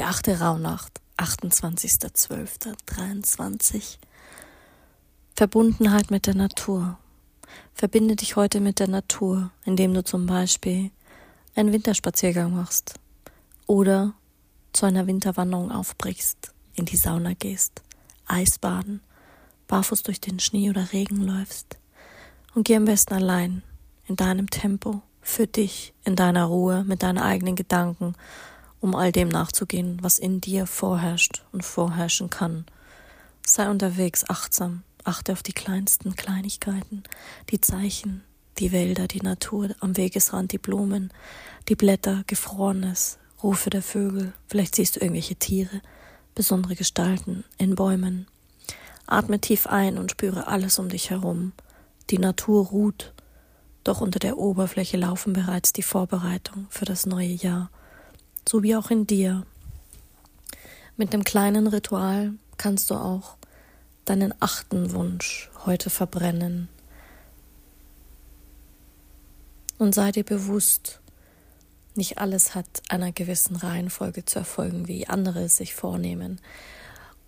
Die achte Rauhnacht, 28.12.23. Verbundenheit mit der Natur. Verbinde dich heute mit der Natur, indem du zum Beispiel einen Winterspaziergang machst oder zu einer Winterwanderung aufbrichst, in die Sauna gehst, Eisbaden, barfuß durch den Schnee oder Regen läufst und geh am besten allein, in deinem Tempo, für dich, in deiner Ruhe, mit deinen eigenen Gedanken um all dem nachzugehen, was in dir vorherrscht und vorherrschen kann. Sei unterwegs achtsam, achte auf die kleinsten Kleinigkeiten, die Zeichen, die Wälder, die Natur am Wegesrand, die Blumen, die Blätter, Gefrorenes, Rufe der Vögel, vielleicht siehst du irgendwelche Tiere, besondere Gestalten in Bäumen. Atme tief ein und spüre alles um dich herum. Die Natur ruht, doch unter der Oberfläche laufen bereits die Vorbereitungen für das neue Jahr so wie auch in dir. Mit dem kleinen Ritual kannst du auch deinen achten Wunsch heute verbrennen. Und sei dir bewusst, nicht alles hat einer gewissen Reihenfolge zu erfolgen, wie andere es sich vornehmen.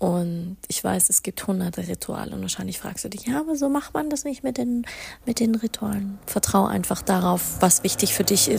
Und ich weiß, es gibt hunderte Rituale und wahrscheinlich fragst du dich, ja, aber so macht man das nicht mit den, mit den Ritualen. Vertrau einfach darauf, was wichtig für dich ist